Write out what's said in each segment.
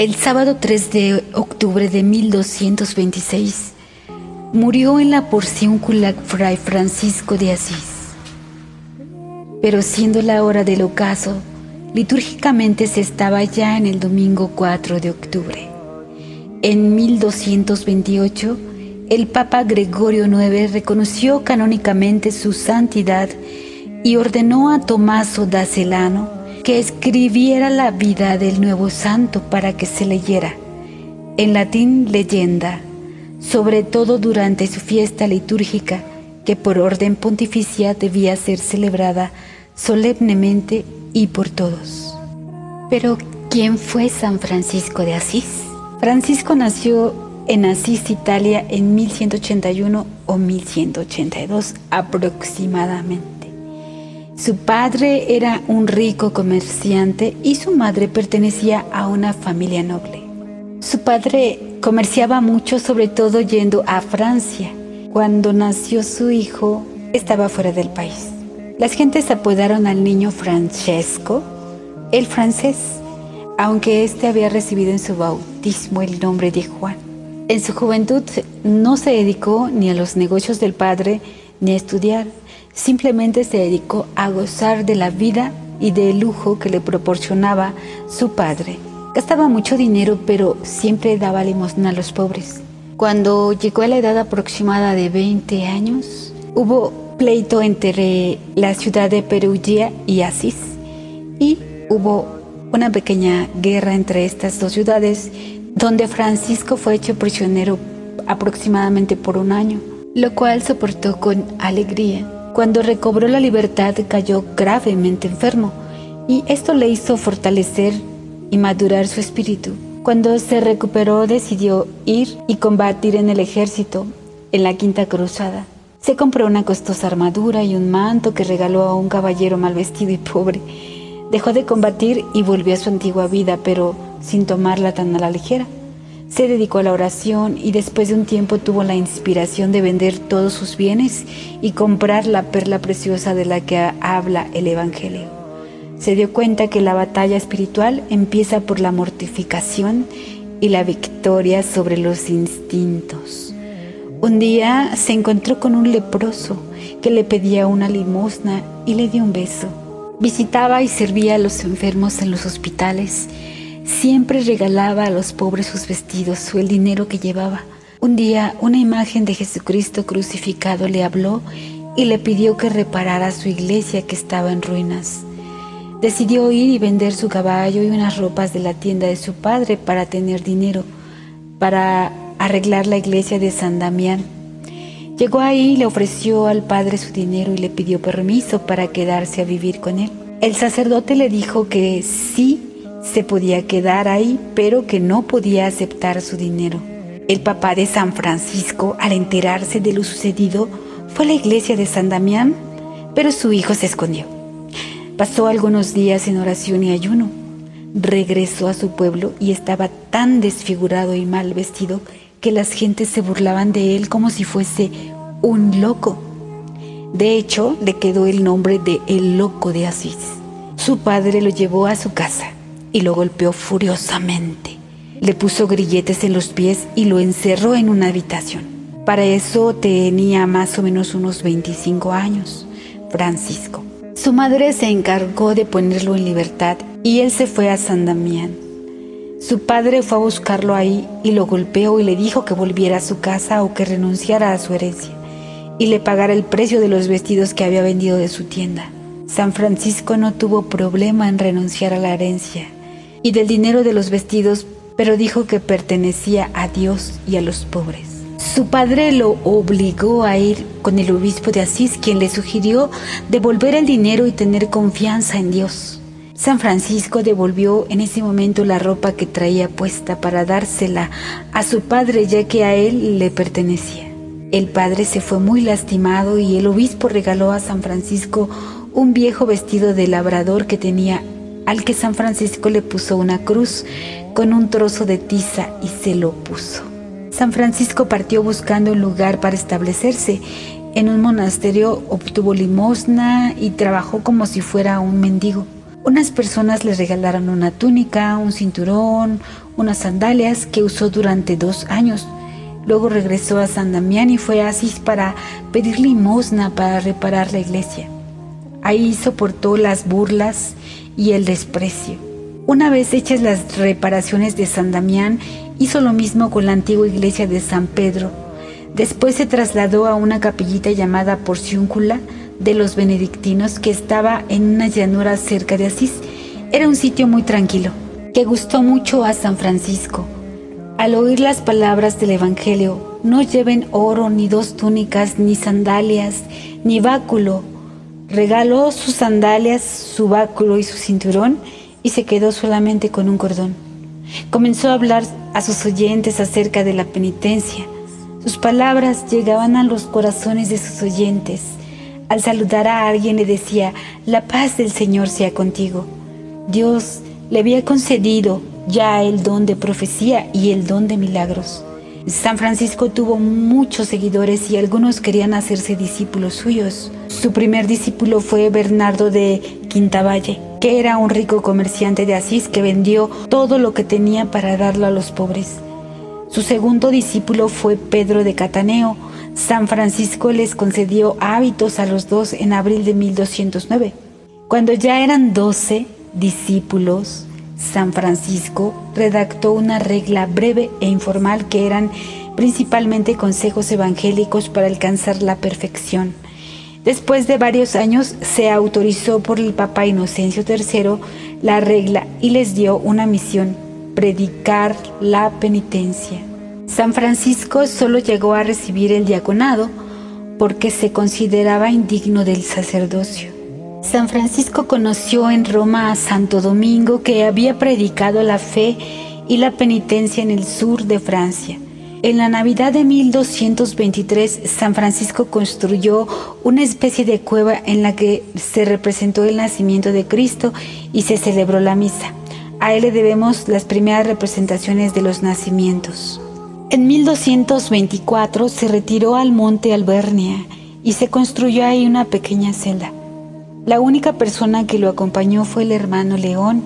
El sábado 3 de octubre de 1226 murió en la porciúncula Fray Francisco de Asís. Pero siendo la hora del ocaso, litúrgicamente se estaba ya en el domingo 4 de octubre. En 1228, el Papa Gregorio IX reconoció canónicamente su santidad y ordenó a Tomaso da Celano que escribiera la vida del nuevo santo para que se leyera, en latín leyenda, sobre todo durante su fiesta litúrgica, que por orden pontificia debía ser celebrada solemnemente y por todos. Pero, ¿quién fue San Francisco de Asís? Francisco nació en Asís, Italia, en 1181 o 1182 aproximadamente. Su padre era un rico comerciante y su madre pertenecía a una familia noble. Su padre comerciaba mucho, sobre todo yendo a Francia. Cuando nació su hijo, estaba fuera del país. Las gentes apodaron al niño Francesco, el francés, aunque éste había recibido en su bautismo el nombre de Juan. En su juventud no se dedicó ni a los negocios del padre ni a estudiar, simplemente se dedicó a gozar de la vida y del lujo que le proporcionaba su padre. Gastaba mucho dinero, pero siempre daba limosna a los pobres. Cuando llegó a la edad aproximada de 20 años, hubo pleito entre la ciudad de Perugia y Asís y hubo una pequeña guerra entre estas dos ciudades donde Francisco fue hecho prisionero aproximadamente por un año, lo cual soportó con alegría. Cuando recobró la libertad cayó gravemente enfermo y esto le hizo fortalecer y madurar su espíritu. Cuando se recuperó decidió ir y combatir en el ejército en la Quinta Cruzada. Se compró una costosa armadura y un manto que regaló a un caballero mal vestido y pobre. Dejó de combatir y volvió a su antigua vida, pero sin tomarla tan a la ligera. Se dedicó a la oración y después de un tiempo tuvo la inspiración de vender todos sus bienes y comprar la perla preciosa de la que habla el Evangelio. Se dio cuenta que la batalla espiritual empieza por la mortificación y la victoria sobre los instintos. Un día se encontró con un leproso que le pedía una limosna y le dio un beso. Visitaba y servía a los enfermos en los hospitales. Siempre regalaba a los pobres sus vestidos o el dinero que llevaba. Un día una imagen de Jesucristo crucificado le habló y le pidió que reparara su iglesia que estaba en ruinas. Decidió ir y vender su caballo y unas ropas de la tienda de su padre para tener dinero, para arreglar la iglesia de San Damián. Llegó ahí, le ofreció al padre su dinero y le pidió permiso para quedarse a vivir con él. El sacerdote le dijo que sí se podía quedar ahí, pero que no podía aceptar su dinero. El papá de San Francisco, al enterarse de lo sucedido, fue a la iglesia de San Damián, pero su hijo se escondió. Pasó algunos días en oración y ayuno. Regresó a su pueblo y estaba tan desfigurado y mal vestido que las gentes se burlaban de él como si fuese un loco. De hecho, le quedó el nombre de el loco de Asís. Su padre lo llevó a su casa y lo golpeó furiosamente. Le puso grilletes en los pies y lo encerró en una habitación. Para eso tenía más o menos unos 25 años, Francisco. Su madre se encargó de ponerlo en libertad y él se fue a San Damián. Su padre fue a buscarlo ahí y lo golpeó y le dijo que volviera a su casa o que renunciara a su herencia y le pagara el precio de los vestidos que había vendido de su tienda. San Francisco no tuvo problema en renunciar a la herencia y del dinero de los vestidos, pero dijo que pertenecía a Dios y a los pobres. Su padre lo obligó a ir con el obispo de Asís, quien le sugirió devolver el dinero y tener confianza en Dios. San Francisco devolvió en ese momento la ropa que traía puesta para dársela a su padre ya que a él le pertenecía. El padre se fue muy lastimado y el obispo regaló a San Francisco un viejo vestido de labrador que tenía al que San Francisco le puso una cruz con un trozo de tiza y se lo puso. San Francisco partió buscando un lugar para establecerse. En un monasterio obtuvo limosna y trabajó como si fuera un mendigo. Unas personas le regalaron una túnica, un cinturón, unas sandalias que usó durante dos años. Luego regresó a San Damián y fue a Asís para pedir limosna para reparar la iglesia. Ahí soportó las burlas y el desprecio. Una vez hechas las reparaciones de San Damián, hizo lo mismo con la antigua iglesia de San Pedro. Después se trasladó a una capillita llamada Porciúncula de los benedictinos que estaba en una llanura cerca de Asís. Era un sitio muy tranquilo, que gustó mucho a San Francisco. Al oír las palabras del Evangelio, no lleven oro, ni dos túnicas, ni sandalias, ni báculo. Regaló sus sandalias, su báculo y su cinturón y se quedó solamente con un cordón. Comenzó a hablar a sus oyentes acerca de la penitencia. Sus palabras llegaban a los corazones de sus oyentes. Al saludar a alguien le decía, la paz del Señor sea contigo. Dios le había concedido ya el don de profecía y el don de milagros. San Francisco tuvo muchos seguidores y algunos querían hacerse discípulos suyos. Su primer discípulo fue Bernardo de Quintavalle, que era un rico comerciante de Asís que vendió todo lo que tenía para darlo a los pobres. Su segundo discípulo fue Pedro de Cataneo. San Francisco les concedió hábitos a los dos en abril de 1209. Cuando ya eran doce discípulos, San Francisco redactó una regla breve e informal que eran principalmente consejos evangélicos para alcanzar la perfección. Después de varios años se autorizó por el Papa Inocencio III la regla y les dio una misión, predicar la penitencia. San Francisco solo llegó a recibir el diaconado porque se consideraba indigno del sacerdocio. San Francisco conoció en Roma a Santo Domingo que había predicado la fe y la penitencia en el sur de Francia. En la Navidad de 1223, San Francisco construyó una especie de cueva en la que se representó el nacimiento de Cristo y se celebró la misa. A él le debemos las primeras representaciones de los nacimientos. En 1224 se retiró al monte Albernia y se construyó ahí una pequeña celda. La única persona que lo acompañó fue el hermano León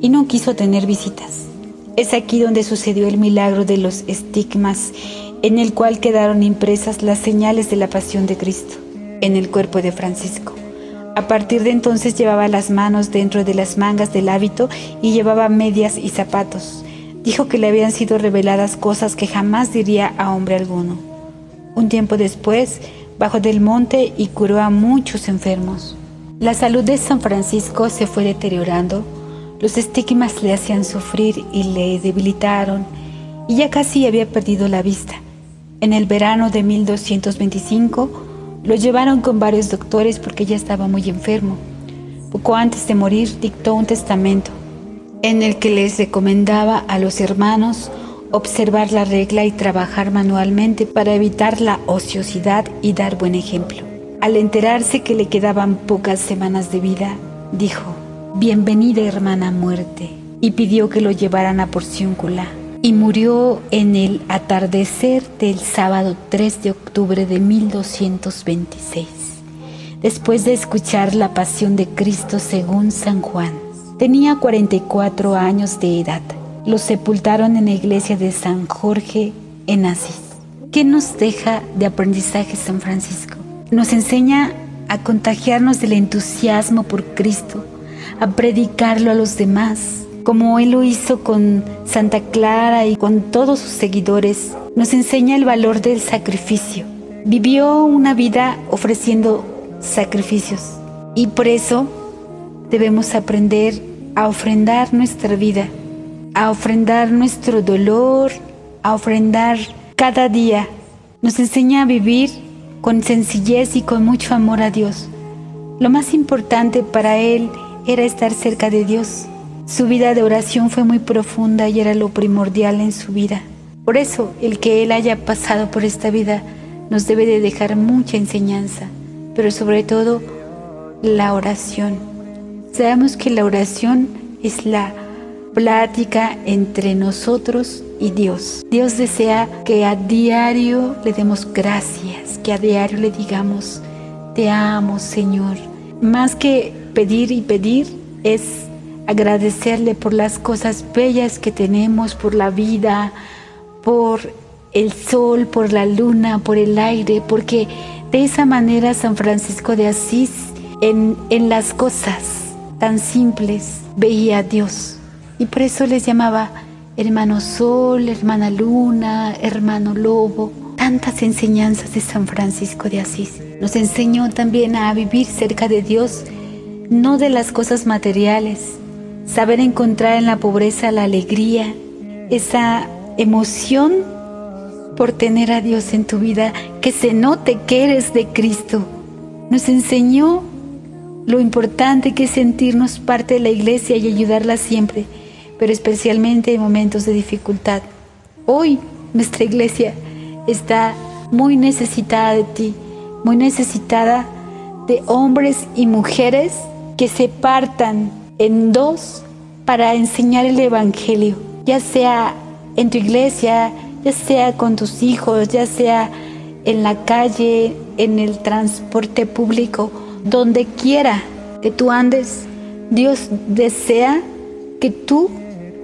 y no quiso tener visitas. Es aquí donde sucedió el milagro de los estigmas, en el cual quedaron impresas las señales de la pasión de Cristo en el cuerpo de Francisco. A partir de entonces llevaba las manos dentro de las mangas del hábito y llevaba medias y zapatos. Dijo que le habían sido reveladas cosas que jamás diría a hombre alguno. Un tiempo después, bajó del monte y curó a muchos enfermos. La salud de San Francisco se fue deteriorando, los estigmas le hacían sufrir y le debilitaron, y ya casi había perdido la vista. En el verano de 1225 lo llevaron con varios doctores porque ya estaba muy enfermo. Poco antes de morir dictó un testamento en el que les recomendaba a los hermanos observar la regla y trabajar manualmente para evitar la ociosidad y dar buen ejemplo. Al enterarse que le quedaban pocas semanas de vida, dijo, Bienvenida hermana muerte, y pidió que lo llevaran a Porciúncula. Y murió en el atardecer del sábado 3 de octubre de 1226, después de escuchar la pasión de Cristo según San Juan. Tenía 44 años de edad. Lo sepultaron en la iglesia de San Jorge en Asís. ¿Qué nos deja de aprendizaje San Francisco? nos enseña a contagiarnos del entusiasmo por Cristo, a predicarlo a los demás, como Él lo hizo con Santa Clara y con todos sus seguidores, nos enseña el valor del sacrificio. Vivió una vida ofreciendo sacrificios y por eso debemos aprender a ofrendar nuestra vida, a ofrendar nuestro dolor, a ofrendar cada día. Nos enseña a vivir con sencillez y con mucho amor a Dios. Lo más importante para él era estar cerca de Dios. Su vida de oración fue muy profunda y era lo primordial en su vida. Por eso el que él haya pasado por esta vida nos debe de dejar mucha enseñanza, pero sobre todo la oración. Sabemos que la oración es la plática entre nosotros y Dios. Dios desea que a diario le demos gracias, que a diario le digamos, te amo Señor. Más que pedir y pedir, es agradecerle por las cosas bellas que tenemos, por la vida, por el sol, por la luna, por el aire, porque de esa manera San Francisco de Asís en, en las cosas tan simples veía a Dios. Y por eso les llamaba hermano sol, hermana luna, hermano lobo. Tantas enseñanzas de San Francisco de Asís. Nos enseñó también a vivir cerca de Dios, no de las cosas materiales. Saber encontrar en la pobreza la alegría, esa emoción por tener a Dios en tu vida, que se note que eres de Cristo. Nos enseñó lo importante que es sentirnos parte de la iglesia y ayudarla siempre, pero especialmente en momentos de dificultad. Hoy nuestra iglesia está muy necesitada de ti, muy necesitada de hombres y mujeres que se partan en dos para enseñar el Evangelio, ya sea en tu iglesia, ya sea con tus hijos, ya sea en la calle, en el transporte público, donde quiera que tú andes, Dios desea que tú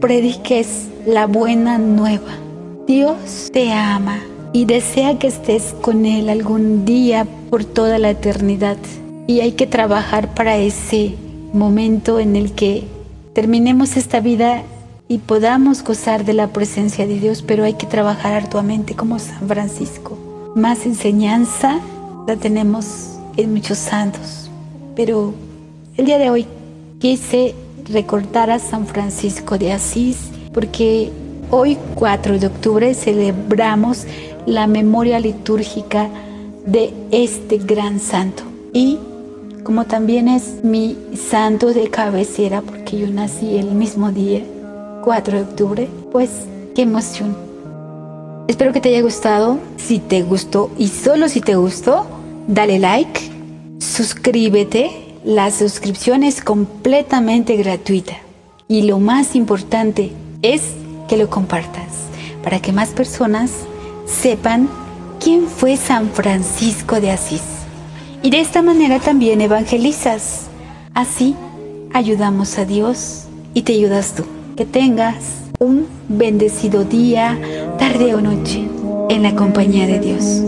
prediques la buena nueva. Dios te ama y desea que estés con Él algún día por toda la eternidad. Y hay que trabajar para ese momento en el que terminemos esta vida y podamos gozar de la presencia de Dios, pero hay que trabajar arduamente como San Francisco. Más enseñanza la tenemos en muchos santos, pero el día de hoy quise recordar a San Francisco de Asís porque hoy 4 de octubre celebramos la memoria litúrgica de este gran santo y como también es mi santo de cabecera porque yo nací el mismo día 4 de octubre, pues qué emoción. Espero que te haya gustado. Si te gustó y solo si te gustó, dale like, suscríbete. La suscripción es completamente gratuita. Y lo más importante es que lo compartas para que más personas sepan quién fue San Francisco de Asís. Y de esta manera también evangelizas. Así ayudamos a Dios y te ayudas tú. Que tengas un bendecido día, tarde o noche, en la compañía de Dios.